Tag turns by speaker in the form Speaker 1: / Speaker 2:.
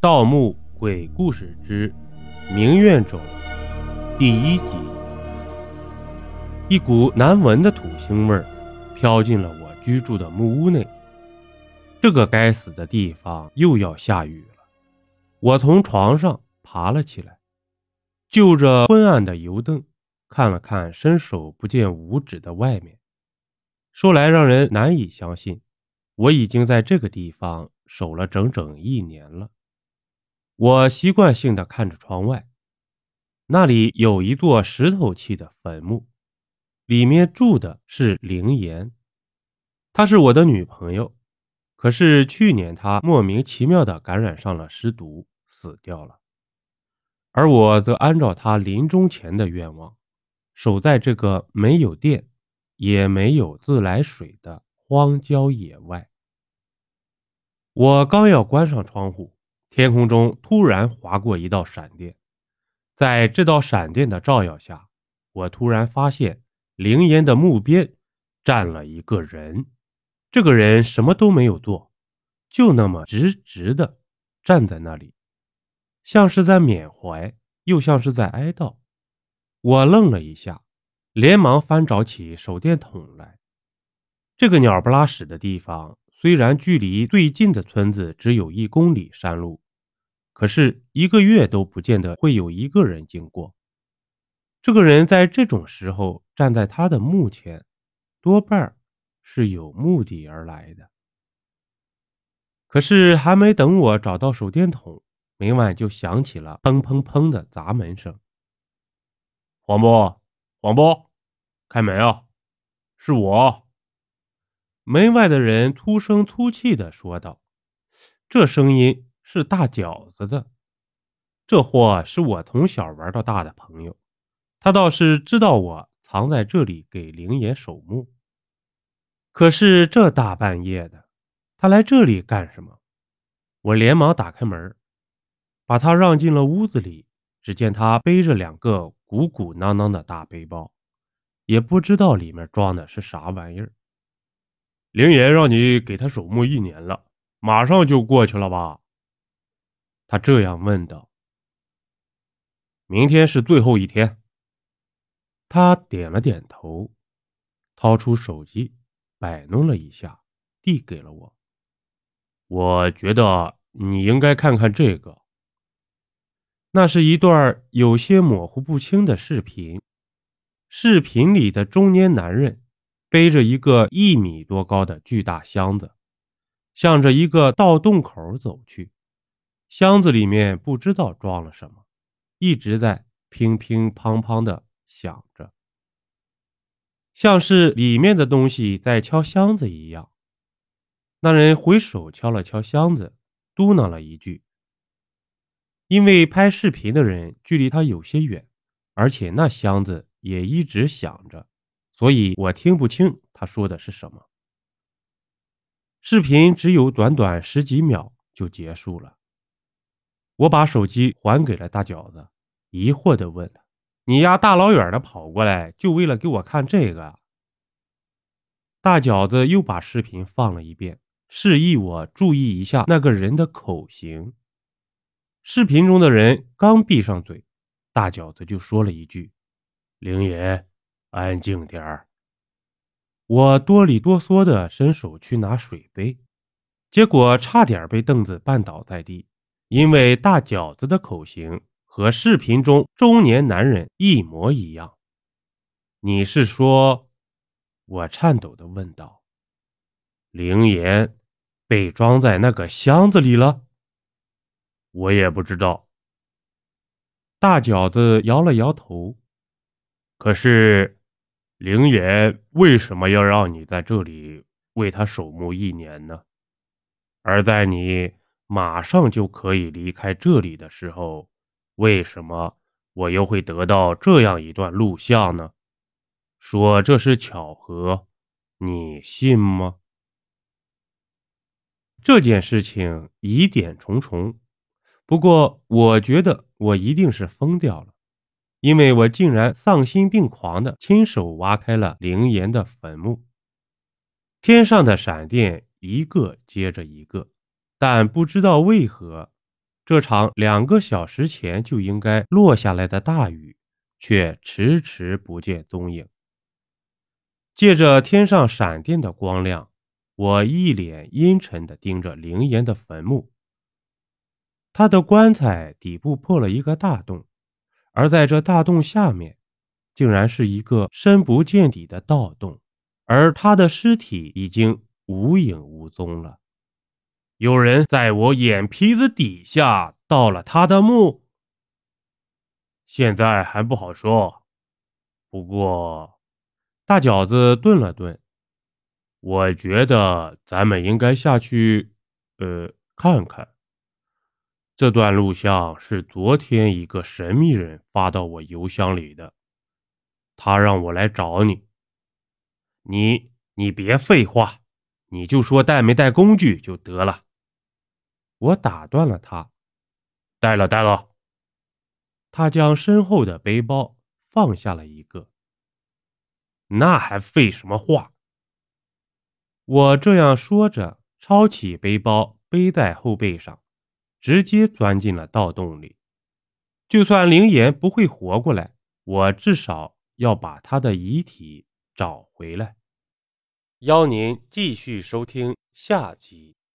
Speaker 1: 《盗墓鬼故事之明月冢》第一集，一股难闻的土腥味儿飘进了我居住的木屋内。这个该死的地方又要下雨了。我从床上爬了起来，就着昏暗的油灯，看了看伸手不见五指的外面。说来让人难以相信，我已经在这个地方守了整整一年了。我习惯性的看着窗外，那里有一座石头砌的坟墓，里面住的是灵岩，她是我的女朋友。可是去年她莫名其妙的感染上了尸毒，死掉了。而我则按照她临终前的愿望，守在这个没有电，也没有自来水的荒郊野外。我刚要关上窗户。天空中突然划过一道闪电，在这道闪电的照耀下，我突然发现灵岩的墓边站了一个人。这个人什么都没有做，就那么直直的站在那里，像是在缅怀，又像是在哀悼。我愣了一下，连忙翻找起手电筒来。这个鸟不拉屎的地方。虽然距离最近的村子只有一公里山路，可是一个月都不见得会有一个人经过。这个人在这种时候站在他的墓前，多半是有目的而来的。可是还没等我找到手电筒，门外就响起了砰砰砰的砸门声。黄波，黄波，开门啊！是我。门外的人粗声粗气地说道：“这声音是大饺子的。这货是我从小玩到大的朋友，他倒是知道我藏在这里给灵爷守墓。可是这大半夜的，他来这里干什么？”我连忙打开门，把他让进了屋子里。只见他背着两个鼓鼓囊囊的大背包，也不知道里面装的是啥玩意儿。灵爷让你给他守墓一年了，马上就过去了吧？他这样问道。明天是最后一天。他点了点头，掏出手机，摆弄了一下，递给了我。我觉得你应该看看这个。那是一段有些模糊不清的视频，视频里的中年男人。背着一个一米多高的巨大箱子，向着一个盗洞口走去。箱子里面不知道装了什么，一直在乒乒乓乓的响着，像是里面的东西在敲箱子一样。那人回手敲了敲箱子，嘟囔了一句：“因为拍视频的人距离他有些远，而且那箱子也一直响着。”所以我听不清他说的是什么。视频只有短短十几秒就结束了。我把手机还给了大饺子，疑惑地问他：“你丫大老远的跑过来，就为了给我看这个？”大饺子又把视频放了一遍，示意我注意一下那个人的口型。视频中的人刚闭上嘴，大饺子就说了一句：“灵爷。”安静点儿！我哆里哆嗦的伸手去拿水杯，结果差点被凳子绊倒在地，因为大饺子的口型和视频中中年男人一模一样。你是说？我颤抖的问道。灵岩被装在那个箱子里了？我也不知道。大饺子摇了摇头。可是。灵岩为什么要让你在这里为他守墓一年呢？而在你马上就可以离开这里的时候，为什么我又会得到这样一段录像呢？说这是巧合，你信吗？这件事情疑点重重，不过我觉得我一定是疯掉了。因为我竟然丧心病狂的亲手挖开了灵岩的坟墓，天上的闪电一个接着一个，但不知道为何，这场两个小时前就应该落下来的大雨，却迟迟不见踪影。借着天上闪电的光亮，我一脸阴沉的盯着灵岩的坟墓。他的棺材底部破了一个大洞，而在这大洞下面，竟然是一个深不见底的盗洞，而他的尸体已经无影无踪了。有人在我眼皮子底下盗了他的墓，现在还不好说。不过，大饺子顿了顿，我觉得咱们应该下去，呃，看看。这段录像是昨天一个神秘人发到我邮箱里的，他让我来找你。你你别废话，你就说带没带工具就得了。我打断了他，带了带了。他将身后的背包放下了一个。那还废什么话？我这样说着，抄起背包背在后背上，直接钻进了盗洞里。就算灵岩不会活过来，我至少要把他的遗体找回来。邀您继续收听下集。